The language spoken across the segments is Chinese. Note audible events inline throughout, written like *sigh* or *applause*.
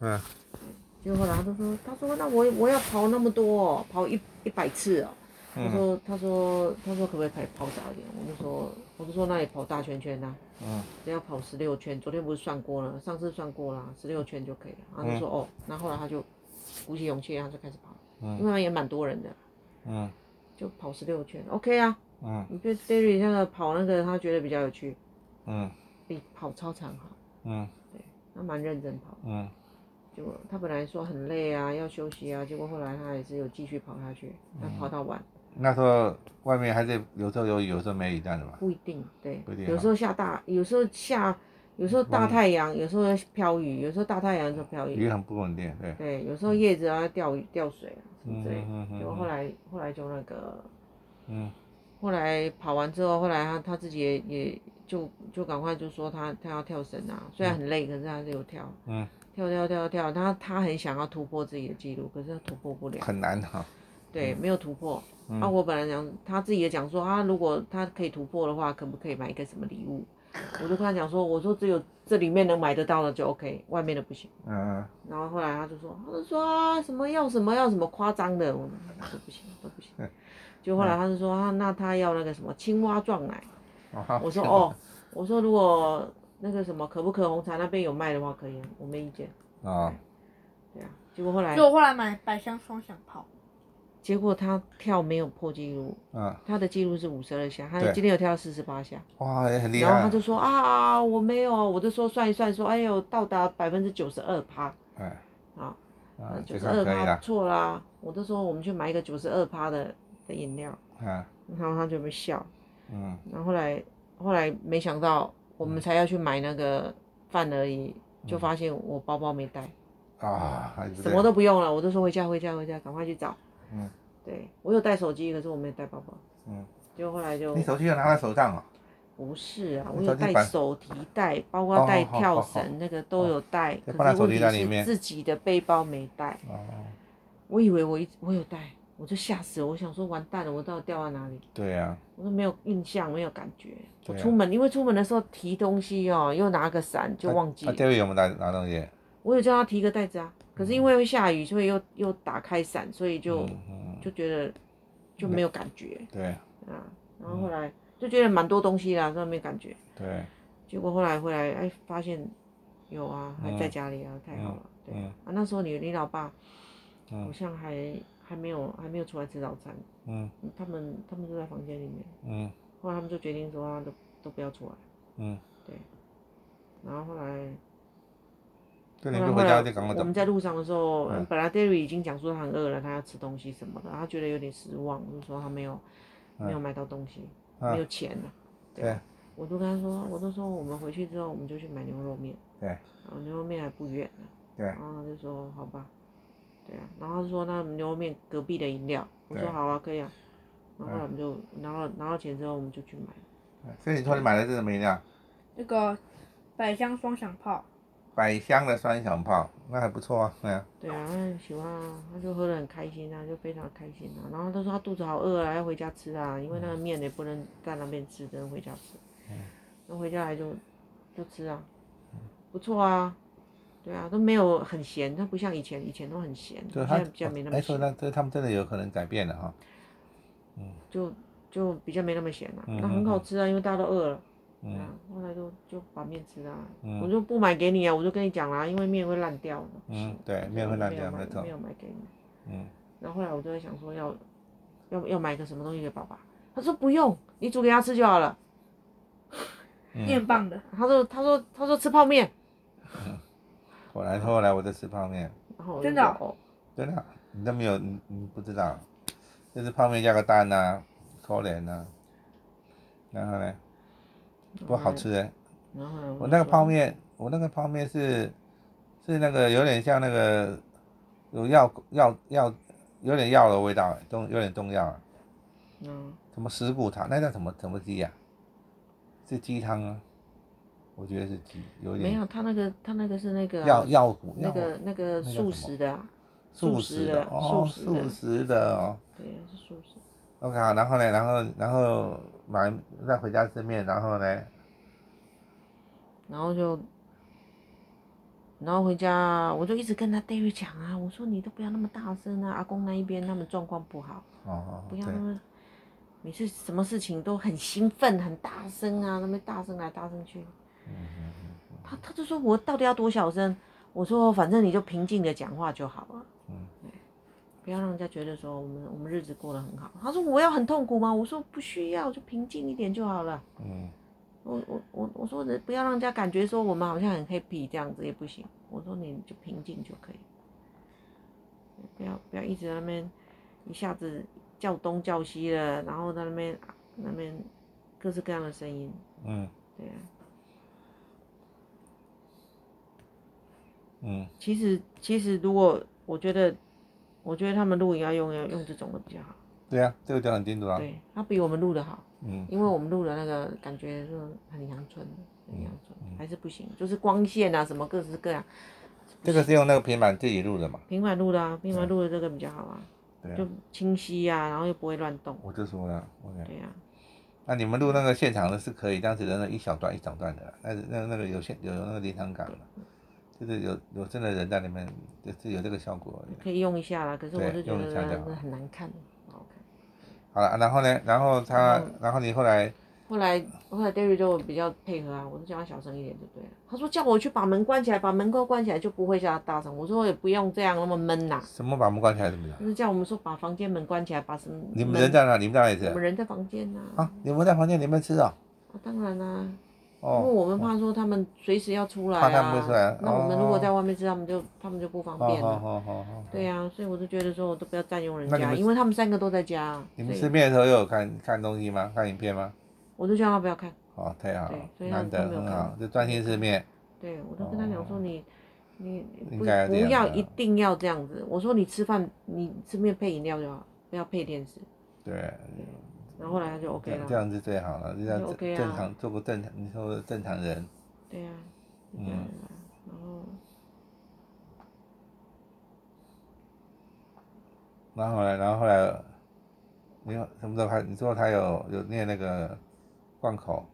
嗯。结果后来他说，他说那我我要跑那么多，哦，跑一一百次哦。他说他说他说可不可以跑跑少一点？我就说我就说那你跑大圈圈呐，啊。嗯。只要跑十六圈，昨天不是算过了，上次算过了，十六圈就可以了。然后他就说哦，那后来他就鼓起勇气，然后就开始跑。嗯。因为他也蛮多人的。嗯。就跑十六圈，OK 啊。嗯。你觉得 Derry 那个跑那个他觉得比较有趣。嗯。比跑操场好。嗯。对，他蛮认真跑。嗯。结果他本来说很累啊，要休息啊，结果后来他还是有继续跑下去，他跑到晚。那时候外面还是有时候有雨，有时候没雨这样的嘛。不一定，对。不一定。有时候下大，有时候下，有时候大太阳，有时候飘雨，有时候大太阳，有时候飘雨。雨很不稳定，对。对，有时候叶子啊掉掉水啊什么之类。嗯嗯结果后来后来就那个，嗯。后来跑完之后，后来他他自己也也就就赶快就说他他要跳绳啊，虽然很累，可是他是有跳。嗯。跳跳跳跳，他他很想要突破自己的记录，可是他突破不了。很难哈。*laughs* 对，没有突破。嗯、啊，我本来讲他自己也讲说啊，如果他可以突破的话，可不可以买一个什么礼物？我就跟他讲说，我说只有这里面能买得到的就 OK，外面的不行。嗯。然后后来他就说，他就说啊，什么要什么要什么夸张的，我说不行都不行。就后来他就说啊，那他要那个什么青蛙撞奶。哦、我说哦，我说如果。那个什么可不可红茶那边有卖的话可以，我没意见。啊，对啊，结果后来，结果后来买百香双响炮，结果他跳没有破纪录，嗯，他的纪录是五十二下，他今天有跳四十八下，哇，也很厉害。然后他就说啊，我没有，我就说算一算，说哎呦，到达百分之九十二趴，哎，啊，九十二趴错啦，我就说我们去买一个九十二趴的的饮料，嗯，然后他就没笑，嗯，然后后来后来没想到。我们才要去买那个饭而已，就发现我包包没带，啊，什么都不用了，我就说回家回家回家，赶快去找。嗯，对，我有带手机，可是我没带包包。嗯，就后来就你手机要拿在手上哦？不是啊，我有带手提袋，包括带跳绳那个都有带，可是问题是自己的背包没带。哦，我以为我一我有带。我就吓死了，我想说完蛋了，我到底掉在哪里？对呀、啊，我都没有印象，没有感觉。我出门，啊、因为出门的时候提东西哦，又拿个伞，就忘记了。这位有没有拿拿东西？我有叫他提个袋子啊，可是因为会下雨，所以又又打开伞，所以就、嗯、就觉得就没有感觉。对。啊，然后后来就觉得蛮多东西啦，所以没感觉。对。结果后来回来，哎，发现有啊，还在家里啊，嗯、太好了。对。嗯、啊，那时候你你老爸好像还。还没有还没有出来吃早餐，嗯，他们他们都在房间里面，嗯，后来他们就决定说啊，都都不要出来，嗯，对，然后后来，后来后来我们在路上的时候，本来 Derry 已经讲说他很饿了，他要吃东西什么的，他觉得有点失望，就说他没有没有买到东西，没有钱了，对，我都跟他说，我都说我们回去之后我们就去买牛肉面，对，然后牛肉面还不远呢，对，然后他就说好吧。对啊，然后他说那牛肉面隔壁的饮料，我说好啊，可以啊。然后后来我们就拿到拿到钱之后，我们就去买。所以你说你买的是什么饮料？那个百香双响炮。百香的双响炮，那还不错啊，对啊。对啊，他很喜欢啊，他就喝得很开心啊，就非常开心啊。然后他说他肚子好饿啊，要回家吃啊，因为那个面也不能在那边吃，只能回家吃。嗯。那回家来就就吃啊，不错啊。对啊，都没有很咸，它不像以前，以前都很咸，现在比较没那么咸。哎，说那这他们真的有可能改变了哈。嗯。就就比较没那么咸了，那很好吃啊，因为大家都饿了。嗯。后来就就把面吃啊，我就不买给你啊，我就跟你讲啦，因为面会烂掉的。嗯，对，面会烂掉，没错。没有买给你。嗯。然后后来我就在想说要要要买个什么东西给爸爸，他说不用，你煮给他吃就好了。面棒的。他说他说他说吃泡面。后来后来我在吃泡面，真的？哦，真的，你都没有你你不知道，就是泡面加个蛋呐，可怜呐，然后呢，不好吃。哎，我那个泡面，我那个泡面是是那个有点像那个有药药药有点药的味道，中有点中药啊，嗯，什么石骨汤，那叫什么什么鸡呀？是鸡汤啊。我觉得是鸡，有点没有，他那个他那个是那个药药骨那个那个素食的，素食的哦，素食的哦，对，是素食。OK，好，然后呢，然后然后买再回家吃面，然后呢，然后就然后回家我就一直跟他 David 讲啊，我说你都不要那么大声啊，阿公那一边他们状况不好，哦哦，不要那么，每次什么事情都很兴奋很大声啊，那么大声来大声去，他他就说我到底要多小声？我说反正你就平静的讲话就好了，嗯，不要让人家觉得说我们我们日子过得很好。他说我要很痛苦吗？我说不需要，就平静一点就好了，嗯。我我我我说的不要让人家感觉说我们好像很 happy 这样子也不行。我说你就平静就可以，不要不要一直在那边一下子叫东叫西的，然后在那边那边各式各样的声音。嗯，对啊。嗯，其实其实如果我觉得我觉得他们录影要用要用这种的比较好。对啊，这个就很清楚啊。对，他比我们录的好。嗯，因为我们录的那个感觉是很阳春，很阳春，还是不行，就是光线啊什么各式各样。这个是用那个平板自己录的嘛？平板录的啊，平板录的这个比较好啊，对啊，就清晰啊，然后又不会乱动。我就说了，OK。对啊。那你们录那个现场的是可以，当时的那一小段一小段的，那那那个有现有那个临场感的，就是有有真的人在里面，就是有这个效果。可以用一下啦，可是我是觉得很难看。好看。好了，然后呢？然后他，嗯、然后你后来，后来，后来 David 就比较配合啊，我就叫他小声一点就对了。他说叫我去把门关起来，把门关关起来就不会叫他大声。我说也不用这样那么闷呐。什么把门关起来怎么样？就是叫我们说把房间门关起来，把什么？你们人在哪？你们在哪里吃？我们人在房间呐。啊，你们在房间里面吃啊？啊，当然啦。因为我们怕说他们随时要出来啊，怕他们出来。那我们如果在外面吃，他们就他们就不方便了。对呀，所以我就觉得说，我都不要占用人家，因为他们三个都在家。你们吃面的时候又有看看东西吗？看影片吗？我就叫他不要看。哦，太好了，难得很好，就专心吃面。对，我都跟他讲说，你你不不要一定要这样子。我说你吃饭你吃面配饮料就好，不要配电视。对。然后后来他就 OK 了，这样子最好了，就像正常做个正常，你说正常人。对呀，嗯，然后，然后后来，然后后来，你什么时候他？你说他有有念那个贯口，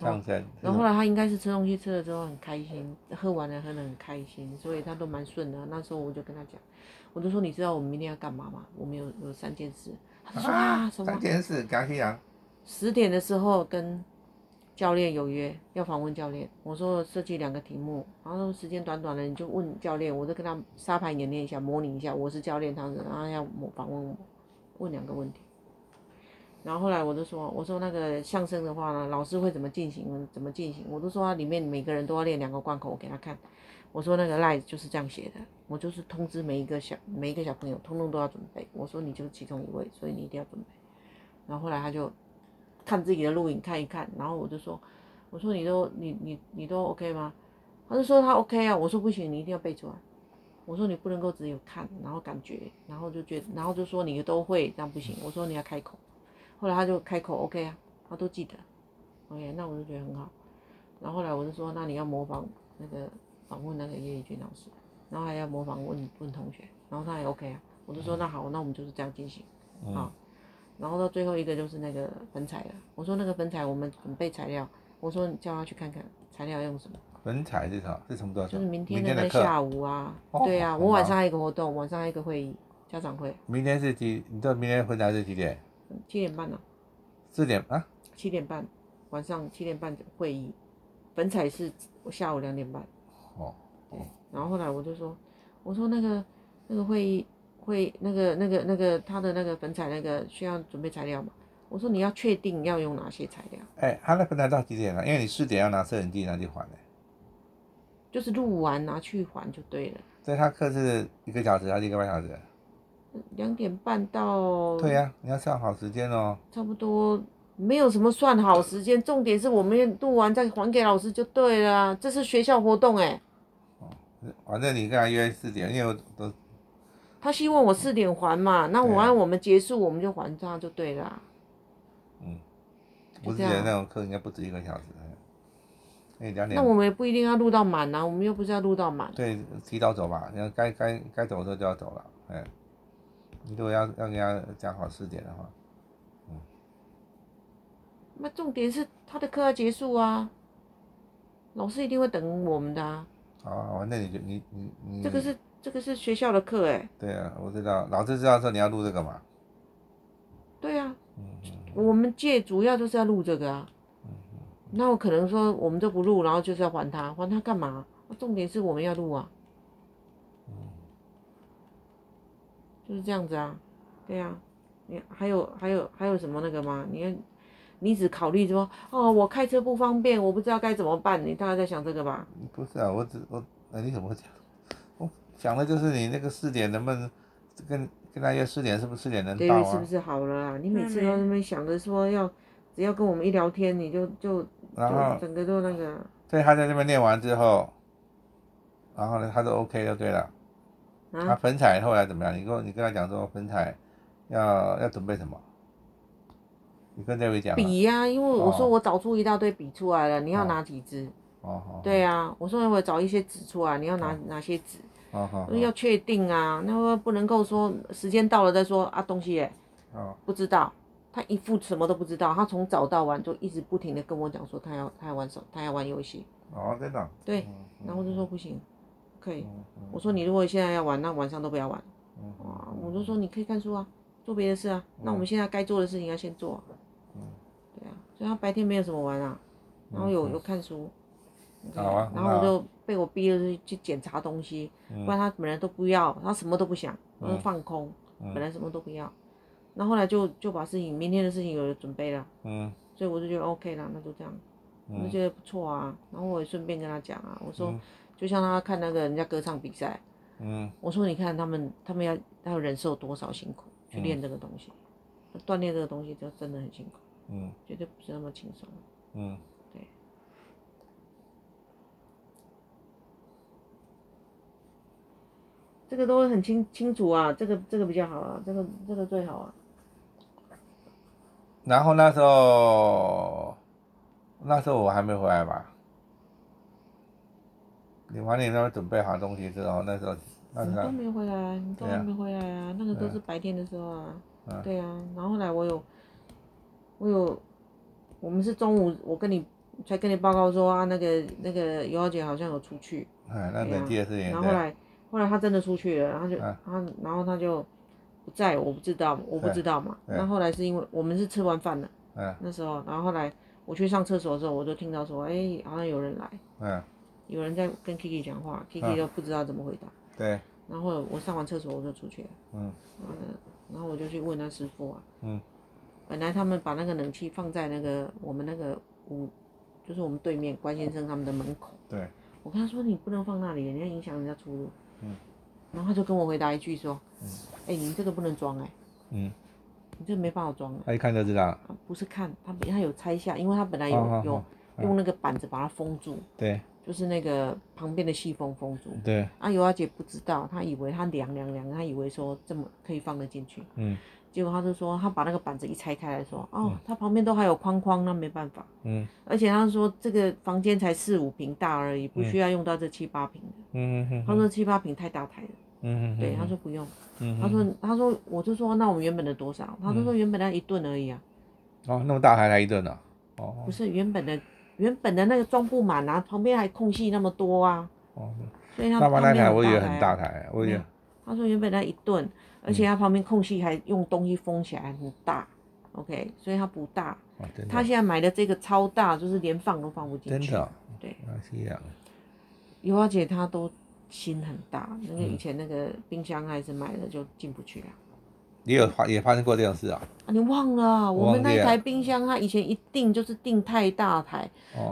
唱声。然后后来他应该是吃东西吃了之后很开心，喝完了喝的很开心，所以他都蛮顺的。那时候我就跟他讲，我就说你知道我们明天要干嘛吗？我们有有三件事。他说啊，什么？三件事，讲起来。十点的时候跟教练有约，要访问教练。我说设计两个题目，然后时间短短的，你就问教练。我就跟他沙盘演练一下，模拟一下。我是教练，他是，然后要访问我，问两个问题。然后后来我就说，我说那个相声的话呢，老师会怎么进行？怎么进行？我都说里面每个人都要练两个贯口，我给他看。我说那个 line 就是这样写的，我就是通知每一个小每一个小朋友，通通都要准备。我说你就是其中一位，所以你一定要准备。然后后来他就看自己的录影看一看，然后我就说，我说你都你你你都 OK 吗？他就说他 OK 啊。我说不行，你一定要背出来。我说你不能够只有看，然后感觉，然后就觉得，然后就说你都会，这样不行。我说你要开口。后来他就开口 OK 啊，他都记得。OK，那我就觉得很好。然后后来我就说，那你要模仿那个。访问那个叶一军老师，然后还要模仿问问同学，然后他也 OK 啊，我就说那好，那我们就是这样进行，好，然后到最后一个就是那个粉彩了，我说那个粉彩我们准备材料，我说你叫他去看看材料用什么。粉彩是啥？是什么东西？就是明天那个下午啊，对啊，我晚上还有一个活动，晚上还有一个会议，家长会。明天是几？你知道明天粉彩是几点？七点半呢。四点啊？七点半，晚上七点半会议，粉彩是下午两点半。哦，对，然后后来我就说，我说那个那个会议会那个那个那个他的那个粉彩那个需要准备材料嘛？我说你要确定要用哪些材料？哎，他那粉彩到几点了？因为你四点要拿摄影机拿去还的。就是录完拿去还就对了。所以他课是一个小时还是一个半小时？两点半到。对呀，你要算好时间哦。差不多。没有什么算好时间，重点是我们录完再还给老师就对了。这是学校活动哎。哦，反正你跟他约四点，因为我都。他希望我四点还嘛，那我按我们结束我们就还他就对了。嗯。我觉得那种课应该不止一个小时。哎，两点。那我们也不一定要录到满啊，我们又不是要录到满。对，提早走吧，你要该该该走的时候就要走了。哎，你如果要要跟他讲好四点的话。嗯那重点是他的课要结束啊，老师一定会等我们的啊。好啊，反正你就你你你。这个是这个是学校的课哎。对啊，我知道，老师知道说你要录这个嘛。对啊。我们借主要就是要录这个啊。那我可能说我们都不录，然后就是要还他，还他干嘛？重点是我们要录啊。嗯。就是这样子啊，对啊。你还有还有还有什么那个吗？你你只考虑说哦，我开车不方便，我不知道该怎么办。你大概在想这个吧？不是啊，我只我那你怎么会讲？我想的就是你那个四点能不能跟跟他约四点，是不是四点能到啊？对，是不是好了啊？你每次都那么想着说要只要跟我们一聊天，你就就然后整个都那个。对，他在那边练完之后，然后呢，他都 OK 就对了。啊？他粉彩后来怎么样？你跟你跟他讲说粉彩。要要准备什么？你跟这位讲。笔呀，因为我说我找出一大堆笔出来了，你要拿几支？哦哦。对呀，我说我找一些纸出来，你要拿哪些纸？哦哦。要确定啊，那不能够说时间到了再说啊，东西耶。哦。不知道，他一副什么都不知道，他从早到晚就一直不停的跟我讲说他要他要玩手，他要玩游戏。哦，真的。对，然后我就说不行，可以。我说你如果现在要玩，那晚上都不要玩。哇，我就说你可以看书啊。做别的事啊，那我们现在该做的事情要先做。所以他白天没有什么玩啊，然后有有看书。好啊。然后我就被我逼着去检查东西，不然他本来都不要，他什么都不想，他就放空，本来什么都不要。那后来就就把事情明天的事情有了准备了。嗯。所以我就觉得 OK 了，那就这样，我就觉得不错啊。然后我也顺便跟他讲啊，我说就像他看那个人家歌唱比赛，嗯，我说你看他们他们要他要忍受多少辛苦。去练这个东西，锻炼这个东西就真的很辛苦，嗯，绝对不是那么轻松，嗯，对，这个都很清清楚啊，这个这个比较好啊，这个这个最好啊。然后那时候，那时候我还没回来吧？你晚点那边准备好东西之后，那时候。你都没回来，你都还没回来啊？那个都是白天的时候啊。对啊，然后后来我有，我有，我们是中午，我跟你才跟你报告说啊，那个那个尤小姐好像有出去。哎，那没第二次。然后后来，后来她真的出去了，然后就她，然后她就不在，我不知道，我不知道嘛。那后来是因为我们是吃完饭了，那时候，然后后来我去上厕所的时候，我就听到说，哎，好像有人来，嗯，有人在跟 Kiki 讲话，Kiki 都不知道怎么回答。对，然后我上完厕所我就出去了，嗯，然后我就去问他师傅啊，嗯，本来他们把那个冷气放在那个我们那个屋，就是我们对面关先生他们的门口，对，我跟他说你不能放那里，你要影响人家出入，嗯，然后他就跟我回答一句说，嗯，哎，你这个不能装哎，嗯，你这个没办法装，他一看就知道，不是看他他有拆下，因为他本来有有用那个板子把它封住，对。就是那个旁边的细缝封住。对。啊，尤小姐不知道，她以为她凉凉凉，她以为说这么可以放得进去。嗯。结果他就说，他把那个板子一拆开来说，哦，他旁边都还有框框，那没办法。嗯。而且他说这个房间才四五平大而已，不需要用到这七八平的。嗯嗯他说七八平太大台了。嗯嗯。对，他说不用。嗯。他说，他说，我就说那我们原本的多少？他就说原本的一顿而已啊。哦，那么大还来一顿呢？哦。不是原本的。原本的那个装不满啊，旁边还空隙那么多啊，哦，所以他旁边那台我以为很大台，我以为。他说原本那一吨，而且它旁边空隙还用东西封起来很大，OK，所以它不大。他现在买的这个超大，就是连放都放不进去。真的。对。是这样。尤花姐她都心很大，那个以前那个冰箱还是买了就进不去了。也有发也发生过这种事啊？啊，你忘了？我们那一台冰箱，它以前一定就是定太大台，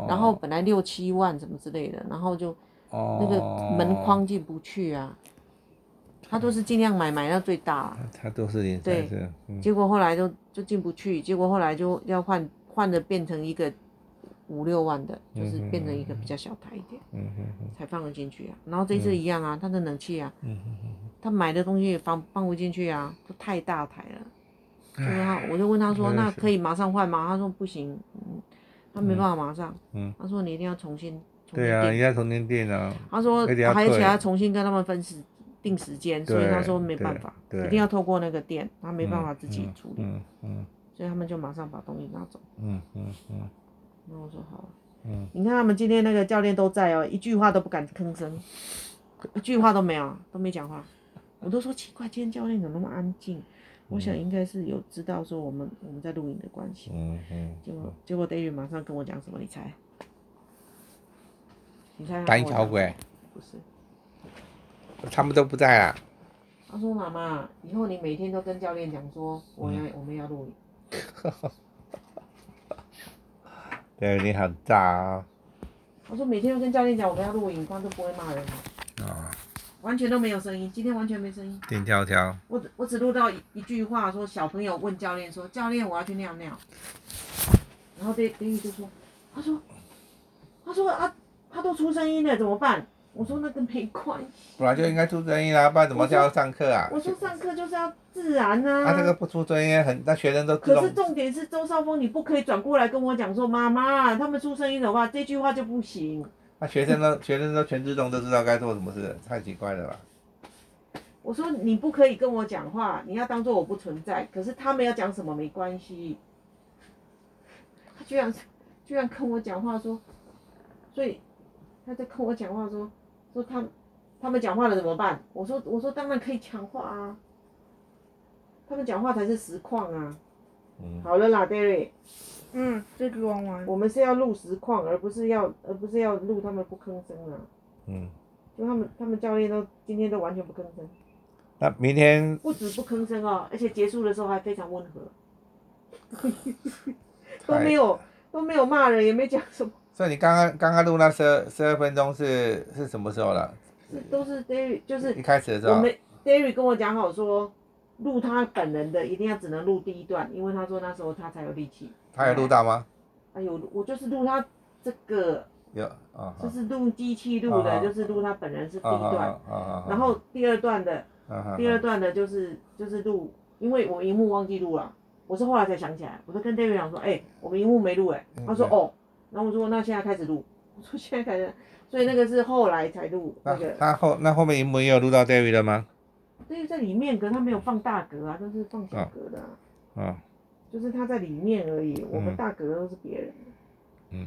然后本来六七万什么之类的，然后就那个门框进不去啊。他都是尽量买买到最大。他都是连对，结果后来就就进不去，结果后来就要换换的变成一个五六万的，就是变成一个比较小台一点，才放得进去啊。然后这次一样啊，他的冷气啊，嗯他买的东西也放放不进去啊，都太大台了。就是他，我就问他说：“那可以马上换吗？”他说：“不行，嗯，他没办法马上。”嗯，他说：“你一定要重新。”对啊，你要重新订啊。他说：“而且要重新跟他们分时定时间，所以他说没办法，一定要透过那个店，他没办法自己处理。”嗯嗯。所以他们就马上把东西拿走。嗯嗯嗯。那我说好。嗯。你看他们今天那个教练都在哦，一句话都不敢吭声，一句话都没有，都没讲话。我都说奇怪，今天教练怎么那么安静？我想应该是有知道说我们我们在录影的关系。嗯嗯。结果结果 David 马上跟我讲什么？你猜？你猜？胆小鬼。不是。他们都不在啊。他说：“妈妈，以后你每天都跟教练讲说，我要、嗯、我们要录影。*laughs* ”对，你很炸啊！我说每天都跟教练讲我们要录影，他都不会骂人啊。哦。完全都没有声音，今天完全没声音。静悄悄。我我只录到一一句话，说小朋友问教练说：“教练，我要去尿尿。”然后丁丁玉就说：“他说，他说啊，他都出声音了，怎么办？”我说那个没关系。本来就应该出声音啦，不然怎么叫上课啊？我说上课就是要自然啊。他这个不出声音，很那学生都。可是重点是周少峰，你不可以转过来跟我讲说，妈妈，他们出声音的话，这句话就不行。那学生都 *laughs* 学生都全自动都知道该做什么事，太奇怪了吧？我说你不可以跟我讲话，你要当做我不存在。可是他们要讲什么没关系。他居然居然跟我讲话说，所以他在跟我讲话说说他他们讲话了怎么办？我说我说当然可以讲话啊，他们讲话才是实况啊。嗯。好了啦，Derry。嗯，这个玩完。我们是要录实况，而不是要，而不是要录他们不吭声啊。嗯。就他们，他们教练都今天都完全不吭声。那明天。不止不吭声哦，而且结束的时候还非常温和。*laughs* 都没有都没有骂人，也没讲什么。所以你刚刚刚刚录那十二十二分钟是是什么时候了？是都是 David，就是一开始的时候。我们 David 跟我讲好说。录他本人的一定要只能录第一段，因为他说那时候他才有力气。他有录到吗？哎呦，我就是录他这个，有啊，就是录机器录的，就是录他本人是第一段，然后第二段的，第二段的就是就是录，因为我荧幕忘记录了，我是后来才想起来，我就跟 David 讲说，哎，我们荧幕没录哎，他说哦，然后我说那现在开始录，我说现在开始，所以那个是后来才录那个。他后那后面荧幕也有录到 David 的吗？对，在里面，可是他没有放大格啊，都是放小格的啊。啊。就是他在里面而已，我们大格都是别人。嗯。